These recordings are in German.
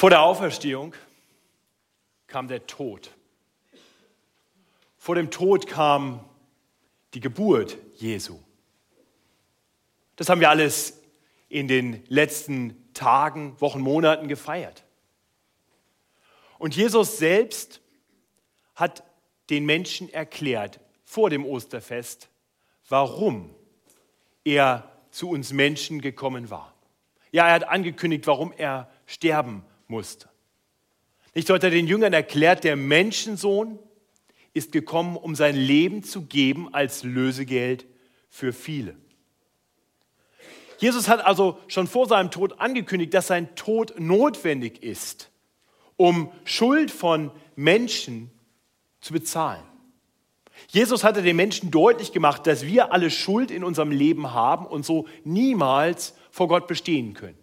Vor der Auferstehung kam der Tod. Vor dem Tod kam die Geburt Jesu. Das haben wir alles in den letzten Tagen, Wochen, Monaten gefeiert. Und Jesus selbst hat den Menschen erklärt vor dem Osterfest, warum er zu uns Menschen gekommen war. Ja, er hat angekündigt, warum er sterben musste. Nicht so er den Jüngern erklärt, der Menschensohn ist gekommen, um sein Leben zu geben als Lösegeld für viele. Jesus hat also schon vor seinem Tod angekündigt, dass sein Tod notwendig ist, um Schuld von Menschen zu bezahlen. Jesus hatte den Menschen deutlich gemacht, dass wir alle Schuld in unserem Leben haben und so niemals vor Gott bestehen könnten.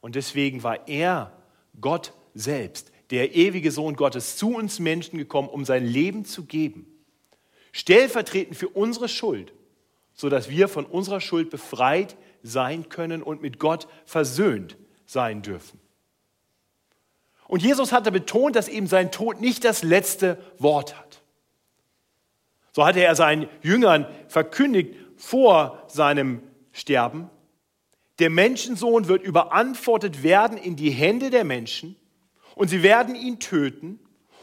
Und deswegen war er, Gott selbst, der ewige Sohn Gottes, zu uns Menschen gekommen, um sein Leben zu geben. Stellvertretend für unsere Schuld, sodass wir von unserer Schuld befreit sein können und mit Gott versöhnt sein dürfen. Und Jesus hatte betont, dass eben sein Tod nicht das letzte Wort hat. So hatte er seinen Jüngern verkündigt vor seinem Sterben, der Menschensohn wird überantwortet werden in die Hände der Menschen und sie werden ihn töten.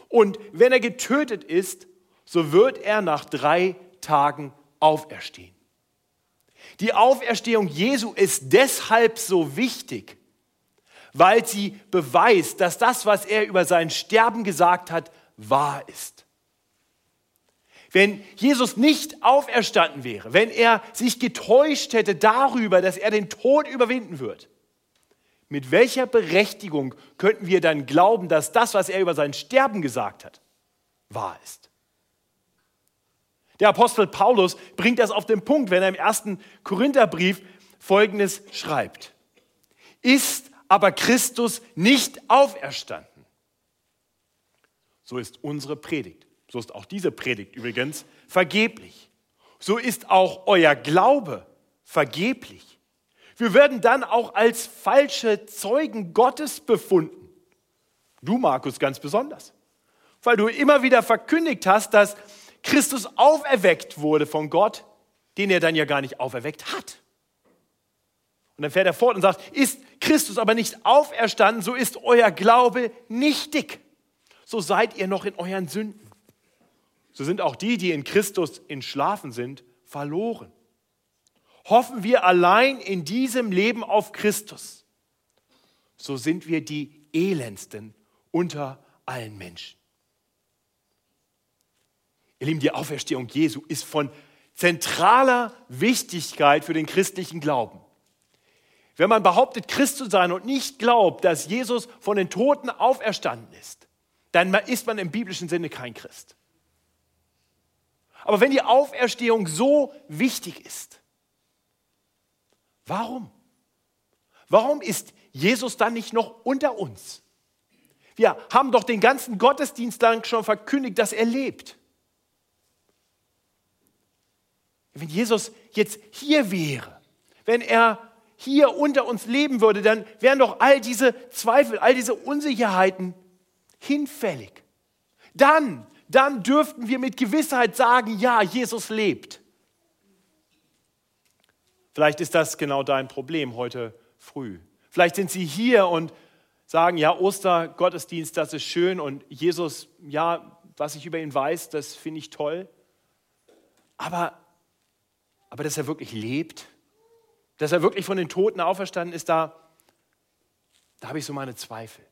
Und wenn er getötet ist, so wird er nach drei Tagen auferstehen. Die Auferstehung Jesu ist deshalb so wichtig, weil sie beweist, dass das, was er über sein Sterben gesagt hat, wahr ist. Wenn Jesus nicht auferstanden wäre, wenn er sich getäuscht hätte darüber, dass er den Tod überwinden wird, mit welcher Berechtigung könnten wir dann glauben, dass das, was er über sein Sterben gesagt hat, wahr ist? Der Apostel Paulus bringt das auf den Punkt, wenn er im ersten Korintherbrief Folgendes schreibt. Ist aber Christus nicht auferstanden? So ist unsere Predigt, so ist auch diese Predigt übrigens vergeblich. So ist auch euer Glaube vergeblich. Wir werden dann auch als falsche Zeugen Gottes befunden. Du, Markus, ganz besonders. Weil du immer wieder verkündigt hast, dass Christus auferweckt wurde von Gott, den er dann ja gar nicht auferweckt hat. Und dann fährt er fort und sagt, ist Christus aber nicht auferstanden, so ist euer Glaube nichtig. So seid ihr noch in euren Sünden. So sind auch die, die in Christus entschlafen sind, verloren. Hoffen wir allein in diesem Leben auf Christus, so sind wir die elendsten unter allen Menschen. Ihr Lieben, die Auferstehung Jesu ist von zentraler Wichtigkeit für den christlichen Glauben. Wenn man behauptet, Christ zu sein und nicht glaubt, dass Jesus von den Toten auferstanden ist, dann ist man im biblischen Sinne kein Christ. Aber wenn die Auferstehung so wichtig ist, warum? Warum ist Jesus dann nicht noch unter uns? Wir haben doch den ganzen Gottesdienst lang schon verkündigt, dass er lebt. Wenn Jesus jetzt hier wäre, wenn er hier unter uns leben würde, dann wären doch all diese Zweifel, all diese Unsicherheiten hinfällig. Dann, dann dürften wir mit Gewissheit sagen, ja, Jesus lebt. Vielleicht ist das genau dein Problem heute früh. Vielleicht sind Sie hier und sagen, ja, Ostergottesdienst, das ist schön und Jesus, ja, was ich über ihn weiß, das finde ich toll. Aber aber dass er wirklich lebt, dass er wirklich von den Toten auferstanden ist, da, da habe ich so meine Zweifel.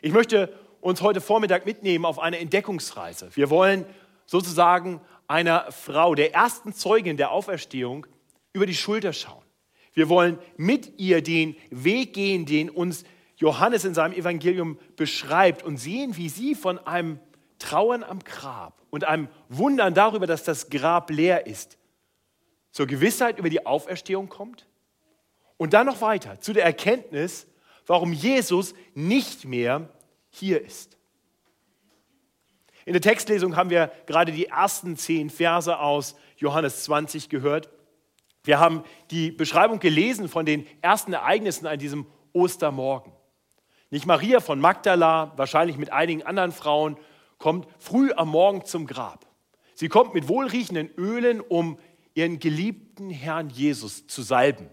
Ich möchte uns heute Vormittag mitnehmen auf eine Entdeckungsreise. Wir wollen sozusagen einer Frau, der ersten Zeugin der Auferstehung, über die Schulter schauen. Wir wollen mit ihr den Weg gehen, den uns Johannes in seinem Evangelium beschreibt und sehen, wie sie von einem Trauern am Grab und einem Wundern darüber, dass das Grab leer ist, zur Gewissheit über die Auferstehung kommt und dann noch weiter zu der Erkenntnis, warum Jesus nicht mehr hier ist. In der Textlesung haben wir gerade die ersten zehn Verse aus Johannes 20 gehört. Wir haben die Beschreibung gelesen von den ersten Ereignissen an diesem Ostermorgen. Nicht Maria von Magdala, wahrscheinlich mit einigen anderen Frauen, kommt früh am Morgen zum Grab. Sie kommt mit wohlriechenden Ölen, um ihren geliebten Herrn Jesus zu salben.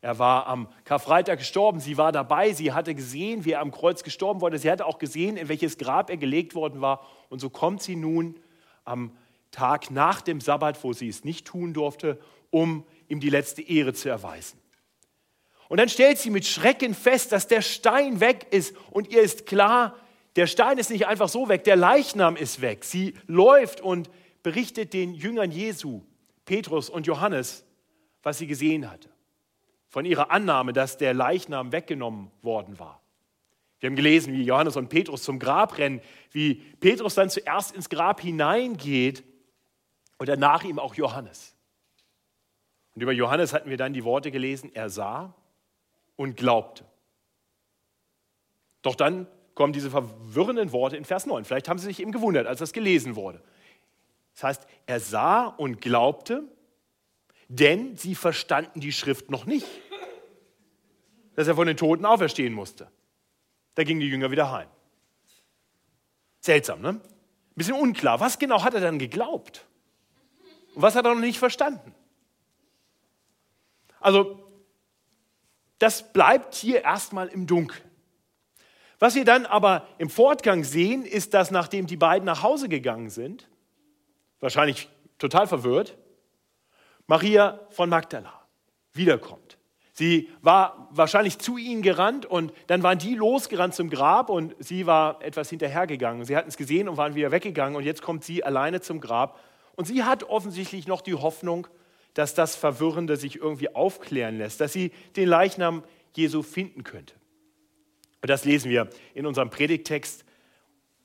Er war am Karfreitag gestorben, sie war dabei, sie hatte gesehen, wie er am Kreuz gestorben wurde, sie hatte auch gesehen, in welches Grab er gelegt worden war. Und so kommt sie nun am Tag nach dem Sabbat, wo sie es nicht tun durfte, um ihm die letzte Ehre zu erweisen. Und dann stellt sie mit Schrecken fest, dass der Stein weg ist und ihr ist klar, der Stein ist nicht einfach so weg, der Leichnam ist weg. Sie läuft und berichtet den Jüngern Jesu, Petrus und Johannes, was sie gesehen hatte. Von ihrer Annahme, dass der Leichnam weggenommen worden war. Wir haben gelesen, wie Johannes und Petrus zum Grab rennen, wie Petrus dann zuerst ins Grab hineingeht und danach ihm auch Johannes. Und über Johannes hatten wir dann die Worte gelesen, er sah und glaubte. Doch dann kommen diese verwirrenden Worte in Vers 9. Vielleicht haben Sie sich eben gewundert, als das gelesen wurde. Das heißt, er sah und glaubte, denn sie verstanden die Schrift noch nicht, dass er von den Toten auferstehen musste. Da gingen die Jünger wieder heim. Seltsam, ne? Ein bisschen unklar. Was genau hat er dann geglaubt? Und was hat er noch nicht verstanden? Also, das bleibt hier erstmal im Dunkeln. Was wir dann aber im Fortgang sehen, ist, dass nachdem die beiden nach Hause gegangen sind, wahrscheinlich total verwirrt, Maria von Magdala wiederkommt. Sie war wahrscheinlich zu ihnen gerannt und dann waren die losgerannt zum Grab und sie war etwas hinterhergegangen. Sie hatten es gesehen und waren wieder weggegangen und jetzt kommt sie alleine zum Grab und sie hat offensichtlich noch die Hoffnung, dass das Verwirrende sich irgendwie aufklären lässt, dass sie den Leichnam Jesu finden könnte. Und das lesen wir in unserem Predigttext.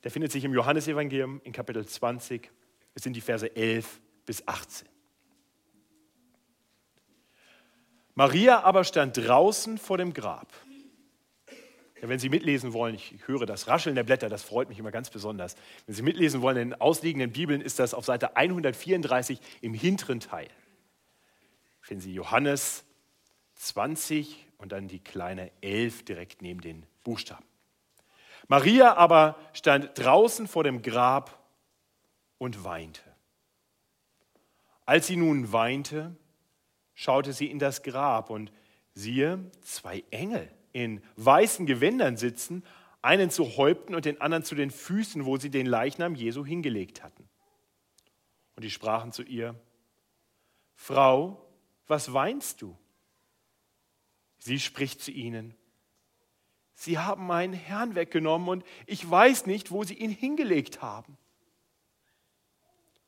Der findet sich im Johannesevangelium in Kapitel 20. Es sind die Verse 11 bis 18. Maria aber stand draußen vor dem Grab. Ja, wenn Sie mitlesen wollen, ich höre das Rascheln der Blätter, das freut mich immer ganz besonders. Wenn Sie mitlesen wollen, in den ausliegenden Bibeln ist das auf Seite 134 im hinteren Teil finden Sie Johannes 20 und dann die kleine 11 direkt neben den Buchstaben. Maria aber stand draußen vor dem Grab und weinte. Als sie nun weinte, schaute sie in das Grab und siehe, zwei Engel in weißen Gewändern sitzen, einen zu Häupten und den anderen zu den Füßen, wo sie den Leichnam Jesu hingelegt hatten. Und die sprachen zu ihr, Frau, was weinst du? Sie spricht zu ihnen, Sie haben meinen Herrn weggenommen und ich weiß nicht, wo sie ihn hingelegt haben.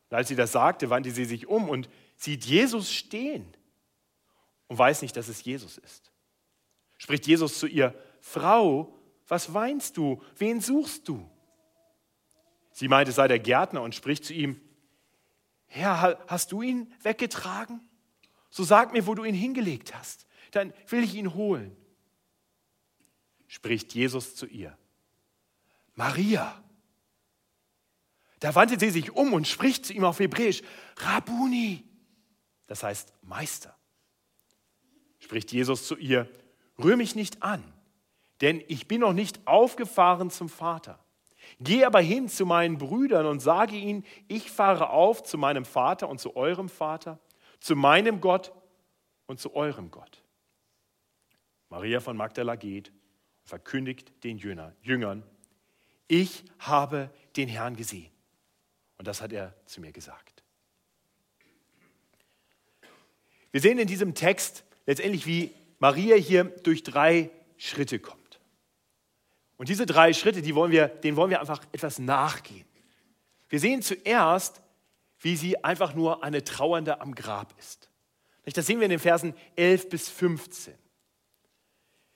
Und als sie das sagte, wandte sie sich um und sieht Jesus stehen und weiß nicht, dass es Jesus ist. Spricht Jesus zu ihr, Frau, was weinst du? Wen suchst du? Sie meint, es sei der Gärtner und spricht zu ihm, Herr, hast du ihn weggetragen? So sag mir, wo du ihn hingelegt hast. Dann will ich ihn holen. Spricht Jesus zu ihr. Maria. Da wandte sie sich um und spricht zu ihm auf Hebräisch, Rabuni. Das heißt Meister. Spricht Jesus zu ihr, rühr mich nicht an, denn ich bin noch nicht aufgefahren zum Vater. Geh aber hin zu meinen Brüdern und sage ihnen, ich fahre auf zu meinem Vater und zu eurem Vater zu meinem Gott und zu eurem Gott. Maria von Magdala geht und verkündigt den Jüngern, ich habe den Herrn gesehen. Und das hat er zu mir gesagt. Wir sehen in diesem Text letztendlich, wie Maria hier durch drei Schritte kommt. Und diese drei Schritte, die wollen wir, denen wollen wir einfach etwas nachgehen. Wir sehen zuerst, wie sie einfach nur eine Trauernde am Grab ist. Das sehen wir in den Versen 11 bis 15.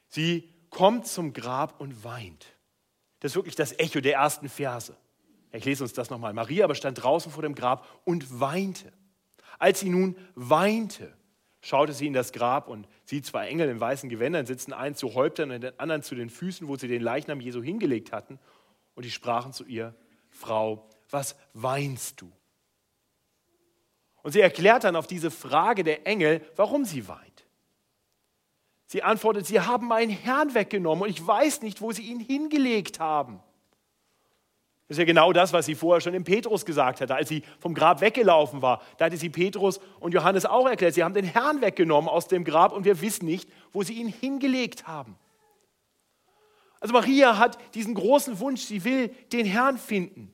Sie kommt zum Grab und weint. Das ist wirklich das Echo der ersten Verse. Ich lese uns das nochmal. Maria aber stand draußen vor dem Grab und weinte. Als sie nun weinte, schaute sie in das Grab und sieht zwei Engel in weißen Gewändern sitzen, einen zu Häuptern und den anderen zu den Füßen, wo sie den Leichnam Jesu hingelegt hatten. Und die sprachen zu ihr, Frau, was weinst du? Und sie erklärt dann auf diese Frage der Engel, warum sie weint. Sie antwortet, sie haben meinen Herrn weggenommen und ich weiß nicht, wo sie ihn hingelegt haben. Das ist ja genau das, was sie vorher schon im Petrus gesagt hatte, als sie vom Grab weggelaufen war. Da hatte sie Petrus und Johannes auch erklärt, sie haben den Herrn weggenommen aus dem Grab und wir wissen nicht, wo sie ihn hingelegt haben. Also Maria hat diesen großen Wunsch, sie will den Herrn finden.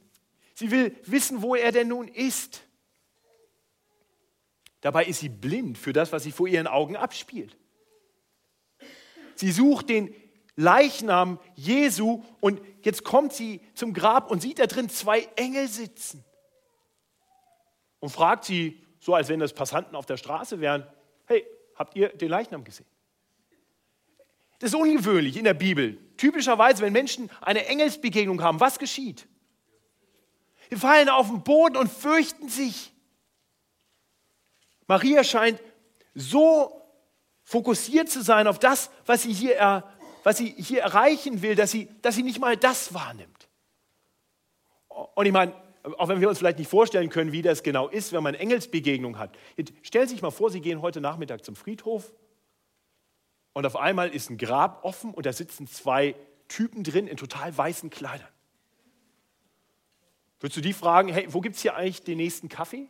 Sie will wissen, wo er denn nun ist. Dabei ist sie blind für das, was sich vor ihren Augen abspielt. Sie sucht den Leichnam Jesu und jetzt kommt sie zum Grab und sieht da drin zwei Engel sitzen. Und fragt sie, so als wenn das Passanten auf der Straße wären, hey, habt ihr den Leichnam gesehen? Das ist ungewöhnlich in der Bibel. Typischerweise, wenn Menschen eine Engelsbegegnung haben, was geschieht? Sie fallen auf den Boden und fürchten sich. Maria scheint so fokussiert zu sein auf das, was sie hier, er, was sie hier erreichen will, dass sie, dass sie nicht mal das wahrnimmt. Und ich meine, auch wenn wir uns vielleicht nicht vorstellen können, wie das genau ist, wenn man Engelsbegegnung hat. Jetzt stellen Sie sich mal vor, Sie gehen heute Nachmittag zum Friedhof und auf einmal ist ein Grab offen und da sitzen zwei Typen drin in total weißen Kleidern. Würdest du die fragen, hey, wo gibt es hier eigentlich den nächsten Kaffee?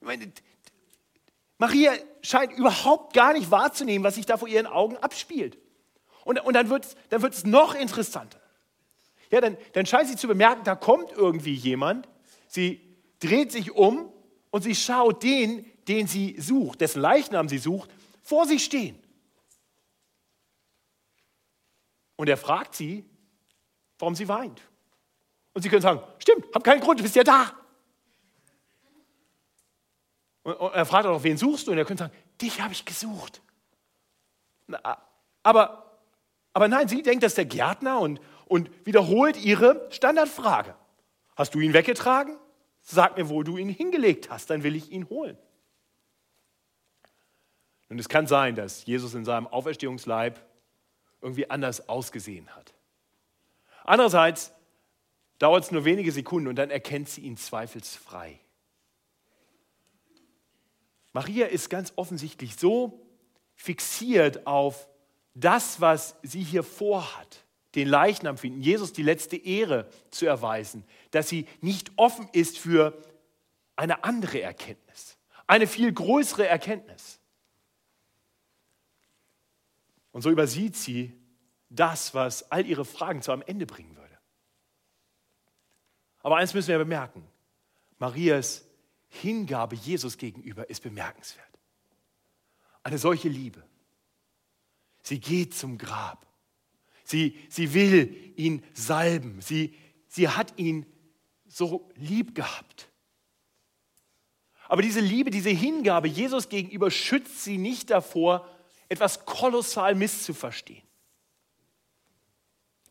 Meine, Maria scheint überhaupt gar nicht wahrzunehmen, was sich da vor ihren Augen abspielt. Und, und dann wird es dann wird's noch interessanter. Ja, dann, dann scheint sie zu bemerken, da kommt irgendwie jemand. Sie dreht sich um und sie schaut den, den sie sucht, dessen Leichnam sie sucht, vor sich stehen. Und er fragt sie, warum sie weint. Und sie können sagen, stimmt, hab keinen Grund, du bist ja da. Und, er fragt auch, wen suchst du? Und er könnte sagen, dich habe ich gesucht. Aber, aber nein, sie denkt, das ist der Gärtner und, und wiederholt ihre Standardfrage. Hast du ihn weggetragen? Sag mir, wo du ihn hingelegt hast, dann will ich ihn holen. Und es kann sein, dass Jesus in seinem Auferstehungsleib irgendwie anders ausgesehen hat. Andererseits dauert es nur wenige Sekunden und dann erkennt sie ihn zweifelsfrei. Maria ist ganz offensichtlich so fixiert auf das, was sie hier vorhat, den Leichnam finden, Jesus die letzte Ehre zu erweisen, dass sie nicht offen ist für eine andere Erkenntnis, eine viel größere Erkenntnis. Und so übersieht sie das, was all ihre Fragen zu einem Ende bringen würde. Aber eins müssen wir bemerken, Marias Hingabe Jesus gegenüber ist bemerkenswert. Eine solche Liebe. Sie geht zum Grab. Sie, sie will ihn salben. Sie, sie hat ihn so lieb gehabt. Aber diese Liebe, diese Hingabe Jesus gegenüber schützt sie nicht davor, etwas kolossal misszuverstehen.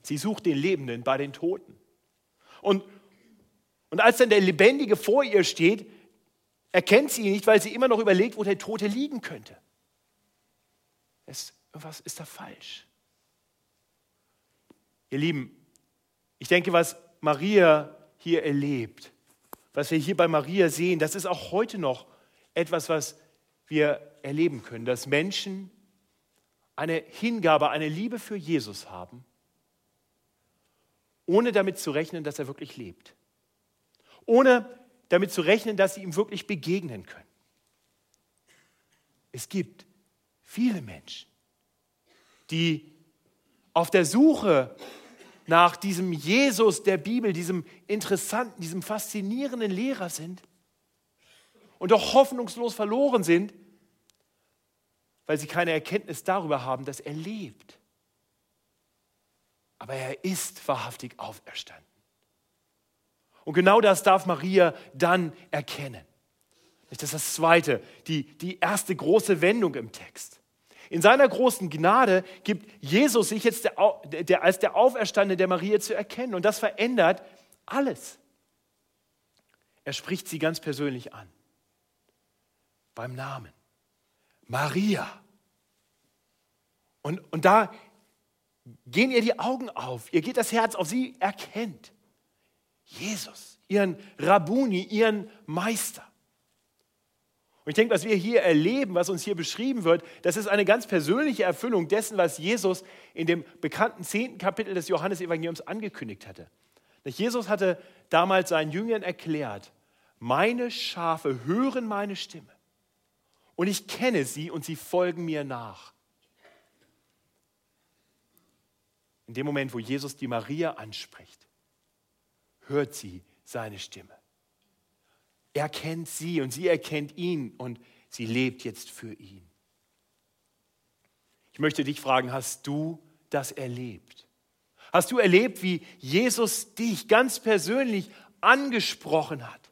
Sie sucht den Lebenden bei den Toten. Und, und als dann der Lebendige vor ihr steht, erkennt sie ihn nicht, weil sie immer noch überlegt, wo der Tote liegen könnte. Es, was ist da falsch? Ihr Lieben, ich denke, was Maria hier erlebt, was wir hier bei Maria sehen, das ist auch heute noch etwas, was wir erleben können, dass Menschen eine Hingabe, eine Liebe für Jesus haben, ohne damit zu rechnen, dass er wirklich lebt. Ohne damit zu rechnen, dass sie ihm wirklich begegnen können. Es gibt viele Menschen, die auf der Suche nach diesem Jesus der Bibel, diesem interessanten, diesem faszinierenden Lehrer sind und doch hoffnungslos verloren sind, weil sie keine Erkenntnis darüber haben, dass er lebt. Aber er ist wahrhaftig auferstanden. Und genau das darf Maria dann erkennen. Das ist das Zweite, die, die erste große Wendung im Text. In seiner großen Gnade gibt Jesus sich jetzt der, der, als der Auferstandene der Maria zu erkennen. Und das verändert alles. Er spricht sie ganz persönlich an. Beim Namen. Maria. Und, und da gehen ihr die Augen auf. Ihr geht das Herz auf. Sie erkennt. Jesus, ihren Rabuni, ihren Meister. Und ich denke, was wir hier erleben, was uns hier beschrieben wird, das ist eine ganz persönliche Erfüllung dessen, was Jesus in dem bekannten zehnten Kapitel des Johannesevangeliums angekündigt hatte. Jesus hatte damals seinen Jüngern erklärt, meine Schafe hören meine Stimme und ich kenne sie und sie folgen mir nach. In dem Moment, wo Jesus die Maria anspricht, hört sie seine Stimme. Er kennt sie und sie erkennt ihn und sie lebt jetzt für ihn. Ich möchte dich fragen, hast du das erlebt? Hast du erlebt, wie Jesus dich ganz persönlich angesprochen hat,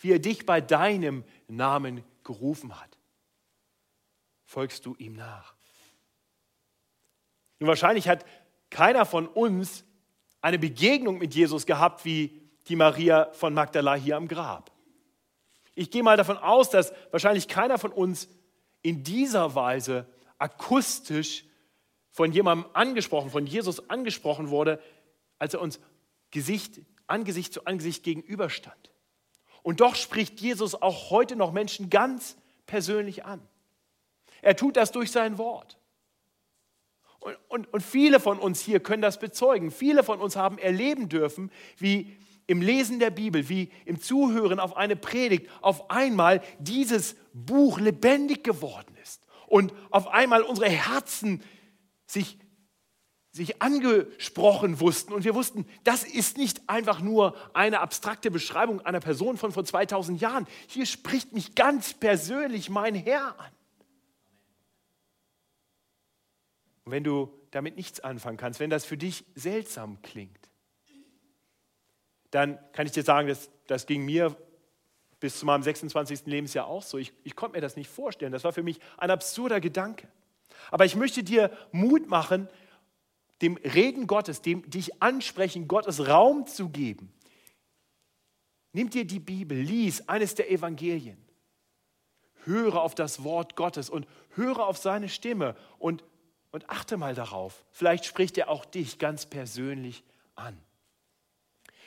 wie er dich bei deinem Namen gerufen hat? Folgst du ihm nach? Nun, wahrscheinlich hat keiner von uns eine Begegnung mit Jesus gehabt wie die Maria von Magdala hier am Grab. Ich gehe mal davon aus, dass wahrscheinlich keiner von uns in dieser Weise akustisch von jemandem angesprochen, von Jesus angesprochen wurde, als er uns Gesicht, Angesicht zu Angesicht gegenüberstand. Und doch spricht Jesus auch heute noch Menschen ganz persönlich an. Er tut das durch sein Wort. Und, und, und viele von uns hier können das bezeugen. Viele von uns haben erleben dürfen, wie im Lesen der Bibel, wie im Zuhören auf eine Predigt auf einmal dieses Buch lebendig geworden ist und auf einmal unsere Herzen sich, sich angesprochen wussten und wir wussten, das ist nicht einfach nur eine abstrakte Beschreibung einer Person von vor 2000 Jahren. Hier spricht mich ganz persönlich mein Herr an. Und wenn du damit nichts anfangen kannst, wenn das für dich seltsam klingt, dann kann ich dir sagen, das, das ging mir bis zu meinem 26. Lebensjahr auch so. Ich, ich konnte mir das nicht vorstellen. Das war für mich ein absurder Gedanke. Aber ich möchte dir Mut machen, dem Reden Gottes, dem dich ansprechen, Gottes Raum zu geben. Nimm dir die Bibel, lies eines der Evangelien. Höre auf das Wort Gottes und höre auf seine Stimme und, und achte mal darauf. Vielleicht spricht er auch dich ganz persönlich an.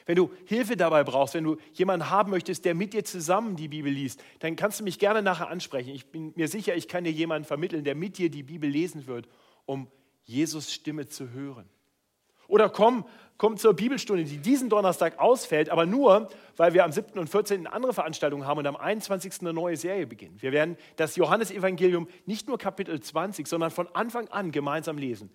Wenn du Hilfe dabei brauchst, wenn du jemanden haben möchtest, der mit dir zusammen die Bibel liest, dann kannst du mich gerne nachher ansprechen. Ich bin mir sicher, ich kann dir jemanden vermitteln, der mit dir die Bibel lesen wird, um Jesus Stimme zu hören. Oder komm, komm zur Bibelstunde, die diesen Donnerstag ausfällt, aber nur, weil wir am 7. und 14. eine andere Veranstaltung haben und am 21. eine neue Serie beginnen. Wir werden das Johannesevangelium nicht nur Kapitel 20, sondern von Anfang an gemeinsam lesen.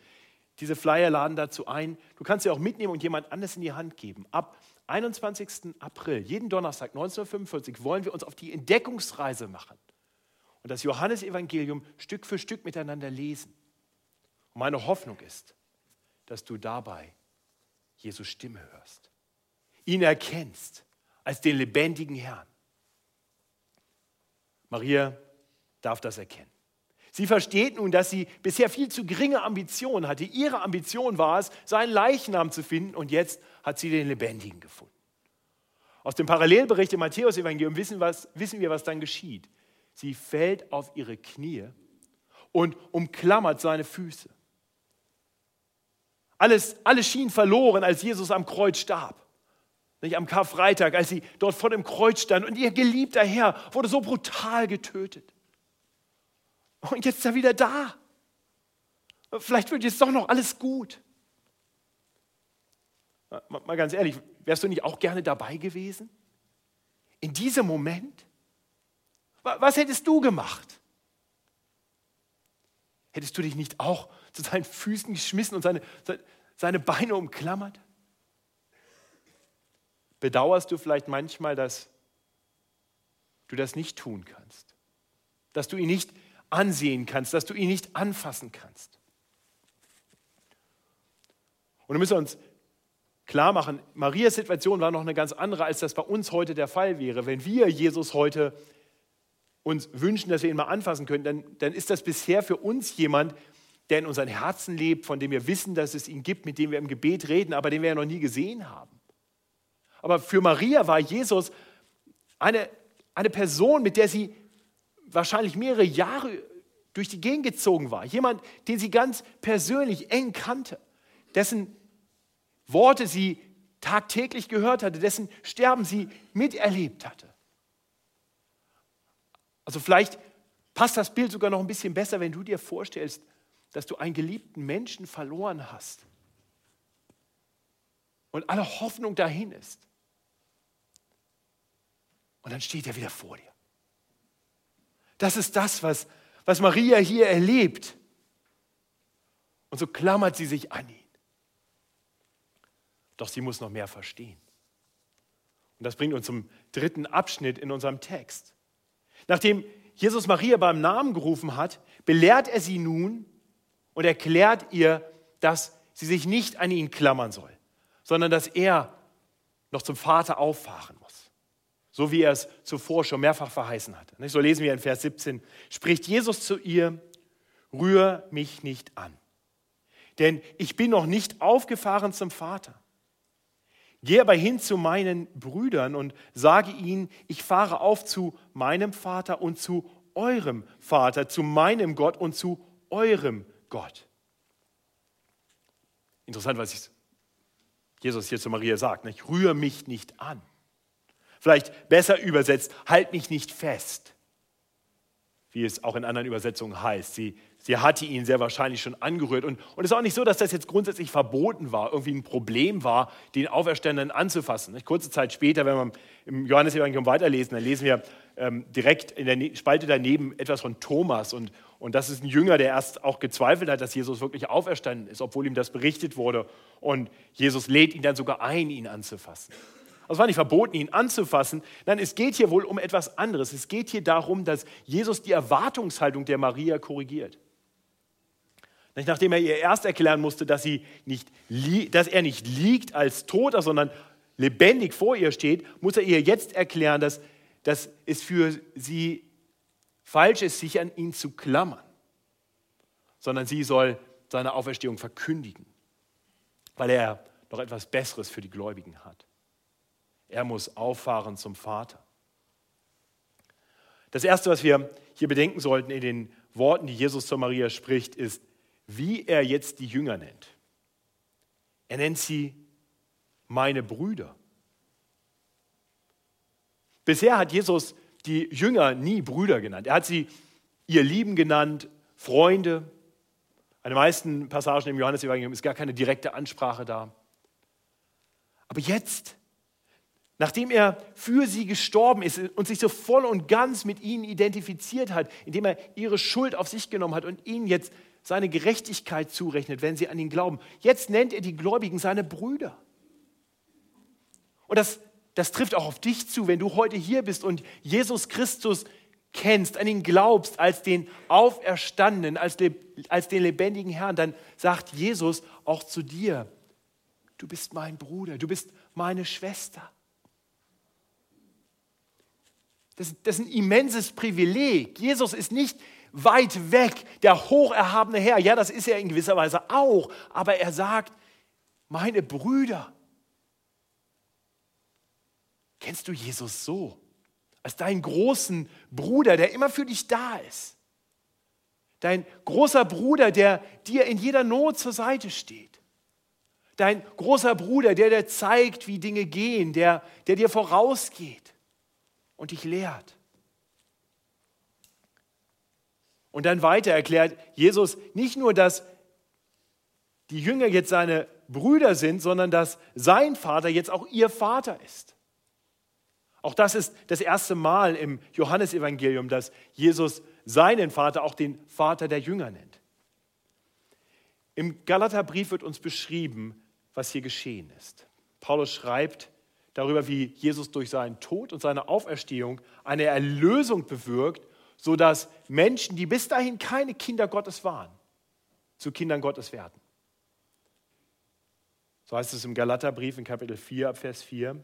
Diese Flyer laden dazu ein. Du kannst sie auch mitnehmen und jemand anderes in die Hand geben. Ab 21. April, jeden Donnerstag 1945, wollen wir uns auf die Entdeckungsreise machen und das Johannesevangelium Stück für Stück miteinander lesen. Und meine Hoffnung ist, dass du dabei Jesus Stimme hörst, ihn erkennst als den lebendigen Herrn. Maria darf das erkennen. Sie versteht nun, dass sie bisher viel zu geringe Ambitionen hatte. Ihre Ambition war es, seinen Leichnam zu finden und jetzt hat sie den Lebendigen gefunden. Aus dem Parallelbericht im Matthäus-Evangelium wissen, wissen wir, was dann geschieht. Sie fällt auf ihre Knie und umklammert seine Füße. Alles, alles schien verloren, als Jesus am Kreuz starb. Nicht am Karfreitag, als sie dort vor dem Kreuz stand und ihr geliebter Herr wurde so brutal getötet. Und jetzt ist er wieder da. Vielleicht wird jetzt doch noch alles gut. Mal ganz ehrlich, wärst du nicht auch gerne dabei gewesen? In diesem Moment? Was hättest du gemacht? Hättest du dich nicht auch zu seinen Füßen geschmissen und seine, seine Beine umklammert? Bedauerst du vielleicht manchmal, dass du das nicht tun kannst? Dass du ihn nicht ansehen kannst, dass du ihn nicht anfassen kannst. Und wir müssen uns klar machen, Marias Situation war noch eine ganz andere, als das bei uns heute der Fall wäre. Wenn wir Jesus heute uns wünschen, dass wir ihn mal anfassen können, dann, dann ist das bisher für uns jemand, der in unseren Herzen lebt, von dem wir wissen, dass es ihn gibt, mit dem wir im Gebet reden, aber den wir ja noch nie gesehen haben. Aber für Maria war Jesus eine, eine Person, mit der sie wahrscheinlich mehrere Jahre durch die Gegend gezogen war. Jemand, den sie ganz persönlich eng kannte, dessen Worte sie tagtäglich gehört hatte, dessen Sterben sie miterlebt hatte. Also vielleicht passt das Bild sogar noch ein bisschen besser, wenn du dir vorstellst, dass du einen geliebten Menschen verloren hast und alle Hoffnung dahin ist. Und dann steht er wieder vor dir. Das ist das, was, was Maria hier erlebt. Und so klammert sie sich an ihn. Doch sie muss noch mehr verstehen. Und das bringt uns zum dritten Abschnitt in unserem Text. Nachdem Jesus Maria beim Namen gerufen hat, belehrt er sie nun und erklärt ihr, dass sie sich nicht an ihn klammern soll, sondern dass er noch zum Vater auffahren muss. So wie er es zuvor schon mehrfach verheißen hatte. So lesen wir in Vers 17, spricht Jesus zu ihr, rühr mich nicht an, denn ich bin noch nicht aufgefahren zum Vater. Geh aber hin zu meinen Brüdern und sage ihnen, ich fahre auf zu meinem Vater und zu eurem Vater, zu meinem Gott und zu eurem Gott. Interessant, was Jesus hier zu Maria sagt. Ich rühre mich nicht an. Vielleicht besser übersetzt, halt mich nicht fest, wie es auch in anderen Übersetzungen heißt. Sie Sie hatte ihn sehr wahrscheinlich schon angerührt. Und, und es ist auch nicht so, dass das jetzt grundsätzlich verboten war, irgendwie ein Problem war, den Auferstandenen anzufassen. Kurze Zeit später, wenn wir im Johannes-Evangelium weiterlesen, dann lesen wir ähm, direkt in der ne-, Spalte daneben etwas von Thomas. Und, und das ist ein Jünger, der erst auch gezweifelt hat, dass Jesus wirklich auferstanden ist, obwohl ihm das berichtet wurde. Und Jesus lädt ihn dann sogar ein, ihn anzufassen. Also es war nicht verboten, ihn anzufassen. Nein, es geht hier wohl um etwas anderes. Es geht hier darum, dass Jesus die Erwartungshaltung der Maria korrigiert. Nachdem er ihr erst erklären musste, dass, sie nicht, dass er nicht liegt als Toter, sondern lebendig vor ihr steht, muss er ihr jetzt erklären, dass, dass es für sie falsch ist, sich an ihn zu klammern, sondern sie soll seine Auferstehung verkündigen, weil er noch etwas Besseres für die Gläubigen hat. Er muss auffahren zum Vater. Das Erste, was wir hier bedenken sollten in den Worten, die Jesus zu Maria spricht, ist, wie er jetzt die Jünger nennt. Er nennt sie meine Brüder. Bisher hat Jesus die Jünger nie Brüder genannt. Er hat sie ihr Lieben genannt, Freunde. An den meisten Passagen im Johannesevangelium ist gar keine direkte Ansprache da. Aber jetzt, nachdem er für sie gestorben ist und sich so voll und ganz mit ihnen identifiziert hat, indem er ihre Schuld auf sich genommen hat und ihnen jetzt seine Gerechtigkeit zurechnet, wenn sie an ihn glauben. Jetzt nennt er die Gläubigen seine Brüder. Und das, das trifft auch auf dich zu, wenn du heute hier bist und Jesus Christus kennst, an ihn glaubst als den Auferstandenen, als, als den lebendigen Herrn, dann sagt Jesus auch zu dir, du bist mein Bruder, du bist meine Schwester. Das, das ist ein immenses Privileg. Jesus ist nicht weit weg, der hocherhabene Herr. Ja, das ist er in gewisser Weise auch, aber er sagt, meine Brüder. Kennst du Jesus so? Als deinen großen Bruder, der immer für dich da ist. Dein großer Bruder, der dir in jeder Not zur Seite steht. Dein großer Bruder, der dir zeigt, wie Dinge gehen, der, der dir vorausgeht und dich lehrt. Und dann weiter erklärt Jesus nicht nur, dass die Jünger jetzt seine Brüder sind, sondern dass sein Vater jetzt auch ihr Vater ist. Auch das ist das erste Mal im Johannesevangelium, dass Jesus seinen Vater auch den Vater der Jünger nennt. Im Galaterbrief wird uns beschrieben, was hier geschehen ist. Paulus schreibt darüber, wie Jesus durch seinen Tod und seine Auferstehung eine Erlösung bewirkt sodass Menschen, die bis dahin keine Kinder Gottes waren, zu Kindern Gottes werden. So heißt es im Galaterbrief in Kapitel 4 Vers 4.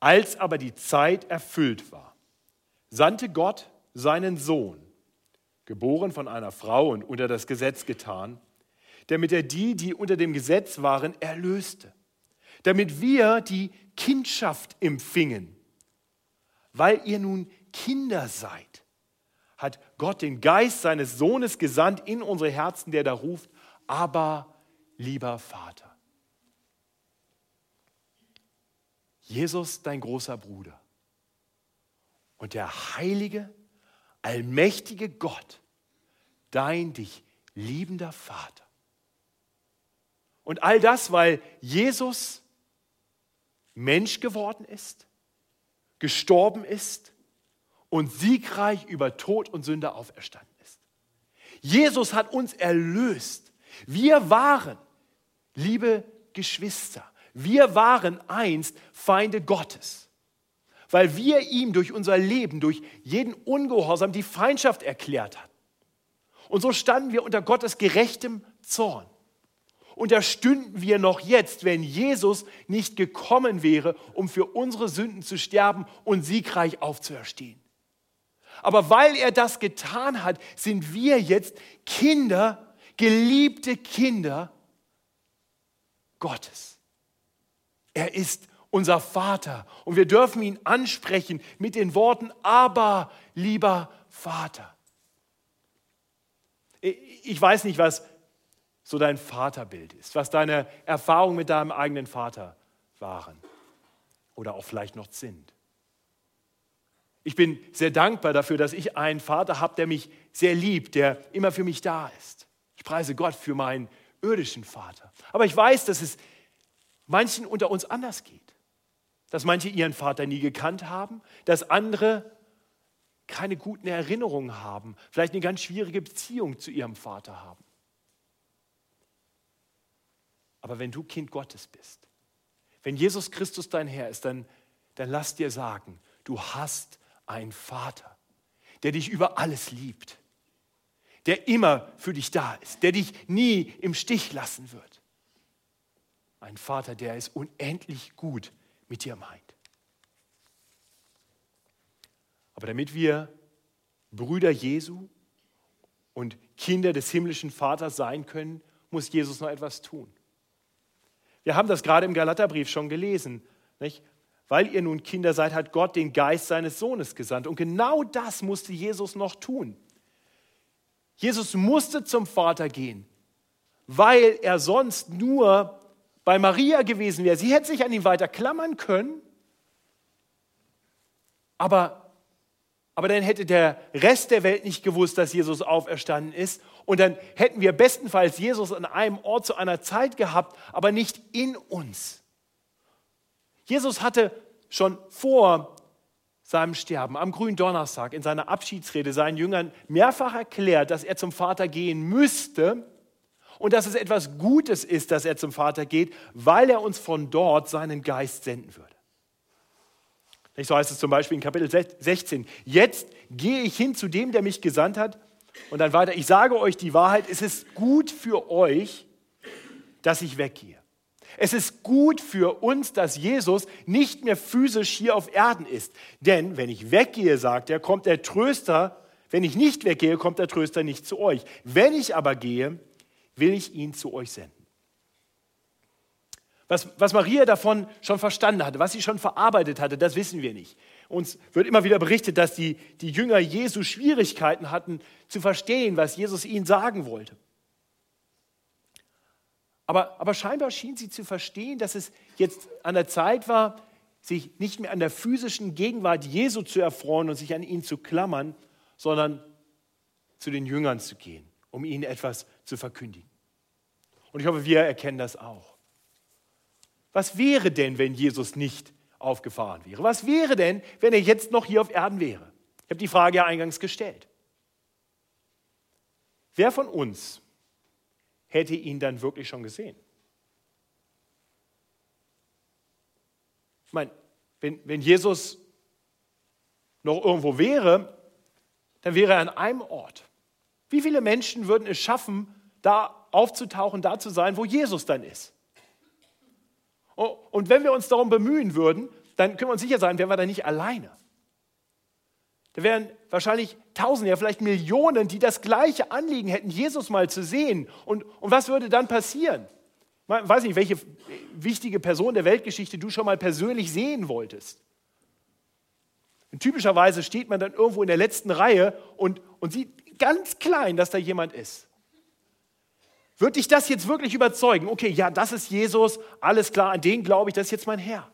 Als aber die Zeit erfüllt war, sandte Gott seinen Sohn, geboren von einer Frau und unter das Gesetz getan, damit er die, die unter dem Gesetz waren, erlöste, damit wir die Kindschaft empfingen. Weil ihr nun Kinder seid, hat Gott den Geist seines Sohnes gesandt in unsere Herzen, der da ruft, aber lieber Vater. Jesus, dein großer Bruder und der heilige, allmächtige Gott, dein dich liebender Vater. Und all das, weil Jesus Mensch geworden ist, gestorben ist und siegreich über Tod und Sünde auferstanden ist. Jesus hat uns erlöst. Wir waren, liebe Geschwister, wir waren einst Feinde Gottes, weil wir ihm durch unser Leben, durch jeden Ungehorsam die Feindschaft erklärt hatten. Und so standen wir unter Gottes gerechtem Zorn. Und da stünden wir noch jetzt, wenn Jesus nicht gekommen wäre, um für unsere Sünden zu sterben und siegreich aufzuerstehen. Aber weil er das getan hat, sind wir jetzt Kinder, geliebte Kinder Gottes. Er ist unser Vater und wir dürfen ihn ansprechen mit den Worten, aber lieber Vater. Ich weiß nicht, was so dein Vaterbild ist, was deine Erfahrungen mit deinem eigenen Vater waren oder auch vielleicht noch sind. Ich bin sehr dankbar dafür, dass ich einen Vater habe, der mich sehr liebt, der immer für mich da ist. Ich preise Gott für meinen irdischen Vater. Aber ich weiß, dass es manchen unter uns anders geht. Dass manche ihren Vater nie gekannt haben, dass andere keine guten Erinnerungen haben, vielleicht eine ganz schwierige Beziehung zu ihrem Vater haben. Aber wenn du Kind Gottes bist, wenn Jesus Christus dein Herr ist, dann, dann lass dir sagen, du hast einen Vater, der dich über alles liebt, der immer für dich da ist, der dich nie im Stich lassen wird. Ein Vater, der es unendlich gut mit dir meint. Aber damit wir Brüder Jesu und Kinder des himmlischen Vaters sein können, muss Jesus noch etwas tun. Wir haben das gerade im Galaterbrief schon gelesen. Nicht? Weil ihr nun Kinder seid, hat Gott den Geist seines Sohnes gesandt. Und genau das musste Jesus noch tun. Jesus musste zum Vater gehen, weil er sonst nur bei Maria gewesen wäre. Sie hätte sich an ihn weiter klammern können, aber aber dann hätte der Rest der Welt nicht gewusst, dass Jesus auferstanden ist. Und dann hätten wir bestenfalls Jesus an einem Ort zu einer Zeit gehabt, aber nicht in uns. Jesus hatte schon vor seinem Sterben am grünen Donnerstag in seiner Abschiedsrede seinen Jüngern mehrfach erklärt, dass er zum Vater gehen müsste und dass es etwas Gutes ist, dass er zum Vater geht, weil er uns von dort seinen Geist senden würde. So heißt es zum Beispiel in Kapitel 16. Jetzt gehe ich hin zu dem, der mich gesandt hat. Und dann weiter, ich sage euch die Wahrheit, es ist gut für euch, dass ich weggehe. Es ist gut für uns, dass Jesus nicht mehr physisch hier auf Erden ist. Denn wenn ich weggehe, sagt er, kommt der Tröster. Wenn ich nicht weggehe, kommt der Tröster nicht zu euch. Wenn ich aber gehe, will ich ihn zu euch senden. Was, was Maria davon schon verstanden hatte, was sie schon verarbeitet hatte, das wissen wir nicht. Uns wird immer wieder berichtet, dass die, die Jünger Jesu Schwierigkeiten hatten zu verstehen, was Jesus ihnen sagen wollte. Aber, aber scheinbar schien sie zu verstehen, dass es jetzt an der Zeit war, sich nicht mehr an der physischen Gegenwart Jesu zu erfreuen und sich an ihn zu klammern, sondern zu den Jüngern zu gehen, um ihnen etwas zu verkündigen. Und ich hoffe, wir erkennen das auch. Was wäre denn, wenn Jesus nicht aufgefahren wäre? Was wäre denn, wenn er jetzt noch hier auf Erden wäre? Ich habe die Frage ja eingangs gestellt. Wer von uns hätte ihn dann wirklich schon gesehen? Ich meine, wenn, wenn Jesus noch irgendwo wäre, dann wäre er an einem Ort. Wie viele Menschen würden es schaffen, da aufzutauchen, da zu sein, wo Jesus dann ist? Oh, und wenn wir uns darum bemühen würden, dann können wir uns sicher sein, wären wir da nicht alleine. Da wären wahrscheinlich Tausende, ja vielleicht Millionen, die das gleiche Anliegen hätten, Jesus mal zu sehen. Und, und was würde dann passieren? Ich weiß nicht, welche wichtige Person der Weltgeschichte du schon mal persönlich sehen wolltest. Und typischerweise steht man dann irgendwo in der letzten Reihe und, und sieht ganz klein, dass da jemand ist. Wird dich das jetzt wirklich überzeugen? Okay, ja, das ist Jesus, alles klar, an den glaube ich, das ist jetzt mein Herr.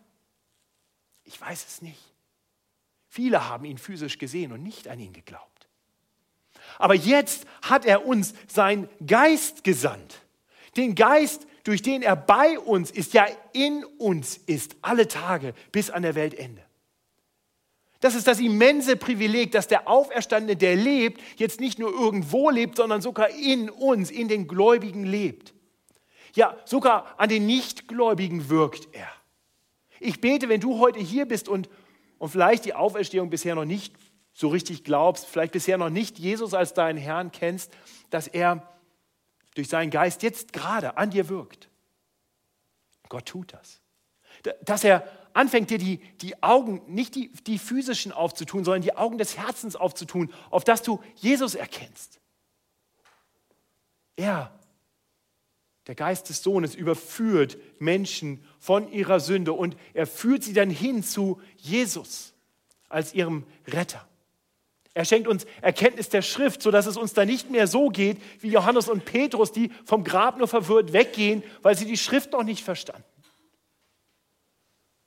Ich weiß es nicht. Viele haben ihn physisch gesehen und nicht an ihn geglaubt. Aber jetzt hat er uns seinen Geist gesandt. Den Geist, durch den er bei uns ist, ja in uns ist, alle Tage bis an der Weltende. Das ist das immense Privileg, dass der Auferstandene, der lebt, jetzt nicht nur irgendwo lebt, sondern sogar in uns, in den Gläubigen lebt. Ja, sogar an den Nichtgläubigen wirkt er. Ich bete, wenn du heute hier bist und, und vielleicht die Auferstehung bisher noch nicht so richtig glaubst, vielleicht bisher noch nicht Jesus als deinen Herrn kennst, dass er durch seinen Geist jetzt gerade an dir wirkt. Gott tut das. Dass er anfängt, dir die, die Augen, nicht die, die physischen aufzutun, sondern die Augen des Herzens aufzutun, auf dass du Jesus erkennst. Er der Geist des Sohnes überführt Menschen von ihrer Sünde und er führt sie dann hin zu Jesus als ihrem Retter. Er schenkt uns Erkenntnis der Schrift, sodass es uns da nicht mehr so geht wie Johannes und Petrus, die vom Grab nur verwirrt weggehen, weil sie die Schrift noch nicht verstanden.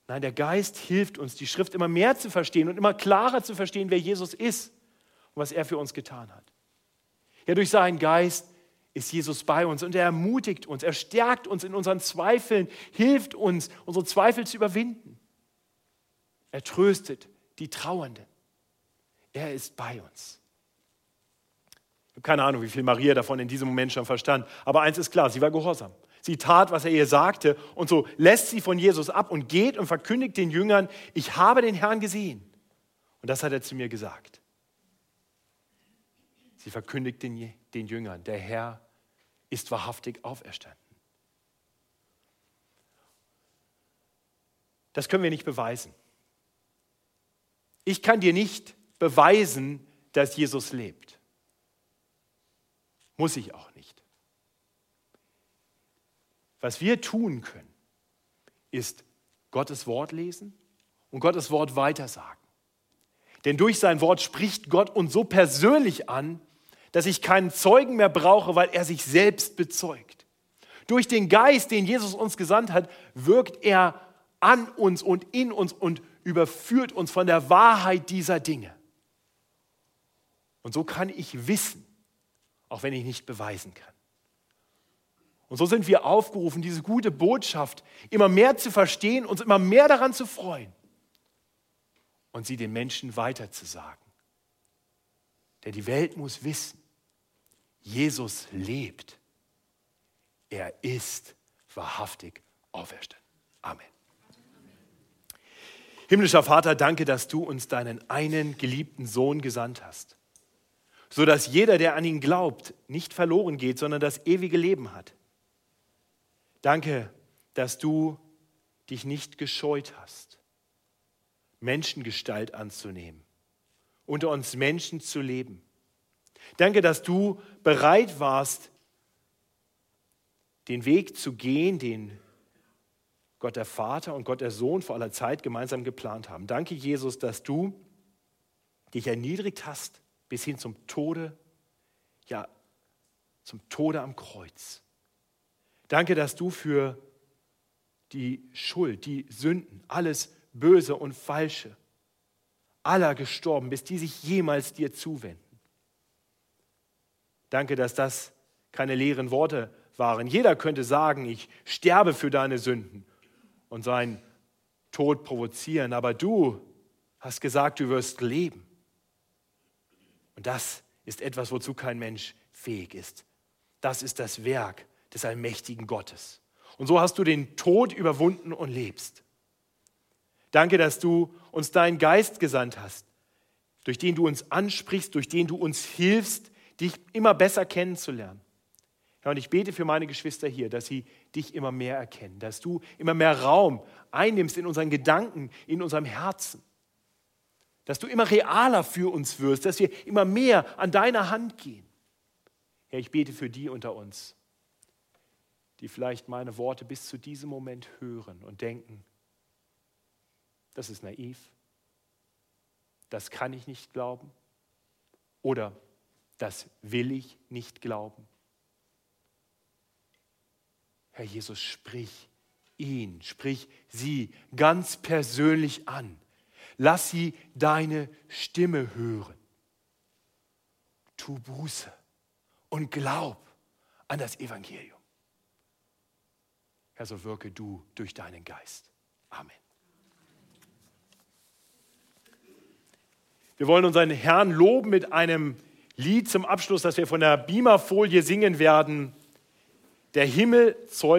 Nein, der Geist hilft uns, die Schrift immer mehr zu verstehen und immer klarer zu verstehen, wer Jesus ist und was er für uns getan hat. Ja, durch seinen Geist ist Jesus bei uns und er ermutigt uns, er stärkt uns in unseren Zweifeln, hilft uns, unsere Zweifel zu überwinden. Er tröstet die Trauernden. Er ist bei uns. Ich habe keine Ahnung, wie viel Maria davon in diesem Moment schon verstand, aber eins ist klar, sie war gehorsam. Sie tat, was er ihr sagte und so lässt sie von Jesus ab und geht und verkündigt den Jüngern, ich habe den Herrn gesehen. Und das hat er zu mir gesagt. Sie verkündigt den, den Jüngern, der Herr ist wahrhaftig auferstanden. Das können wir nicht beweisen. Ich kann dir nicht beweisen, dass Jesus lebt. Muss ich auch nicht. Was wir tun können, ist Gottes Wort lesen und Gottes Wort weitersagen. Denn durch sein Wort spricht Gott uns so persönlich an, dass ich keinen Zeugen mehr brauche, weil er sich selbst bezeugt. Durch den Geist, den Jesus uns gesandt hat, wirkt er an uns und in uns und überführt uns von der Wahrheit dieser Dinge. Und so kann ich wissen, auch wenn ich nicht beweisen kann. Und so sind wir aufgerufen, diese gute Botschaft immer mehr zu verstehen, uns immer mehr daran zu freuen und sie den Menschen weiterzusagen. Denn die Welt muss wissen, Jesus lebt. Er ist wahrhaftig auferstanden. Amen. Himmlischer Vater, danke, dass du uns deinen einen geliebten Sohn gesandt hast, sodass jeder, der an ihn glaubt, nicht verloren geht, sondern das ewige Leben hat. Danke, dass du dich nicht gescheut hast, Menschengestalt anzunehmen, unter uns Menschen zu leben Danke, dass du bereit warst, den Weg zu gehen, den Gott der Vater und Gott der Sohn vor aller Zeit gemeinsam geplant haben. Danke, Jesus, dass du dich erniedrigt hast bis hin zum Tode, ja, zum Tode am Kreuz. Danke, dass du für die Schuld, die Sünden, alles Böse und Falsche aller gestorben bist, die sich jemals dir zuwenden. Danke, dass das keine leeren Worte waren. Jeder könnte sagen, ich sterbe für deine Sünden und seinen Tod provozieren, aber du hast gesagt, du wirst leben. Und das ist etwas, wozu kein Mensch fähig ist. Das ist das Werk des allmächtigen Gottes. Und so hast du den Tod überwunden und lebst. Danke, dass du uns deinen Geist gesandt hast, durch den du uns ansprichst, durch den du uns hilfst, dich immer besser kennenzulernen. Ja, und ich bete für meine Geschwister hier, dass sie dich immer mehr erkennen, dass du immer mehr Raum einnimmst in unseren Gedanken, in unserem Herzen, dass du immer realer für uns wirst, dass wir immer mehr an deiner Hand gehen. Herr, ich bete für die unter uns, die vielleicht meine Worte bis zu diesem Moment hören und denken, das ist naiv, das kann ich nicht glauben oder das will ich nicht glauben. Herr Jesus, sprich ihn, sprich sie ganz persönlich an. Lass sie deine Stimme hören. tu Buße und glaub an das Evangelium. Herr, so wirke du durch deinen Geist. Amen. Wir wollen unseren Herrn loben mit einem Lied zum Abschluss, das wir von der Beamerfolie singen werden. Der Himmel zeugt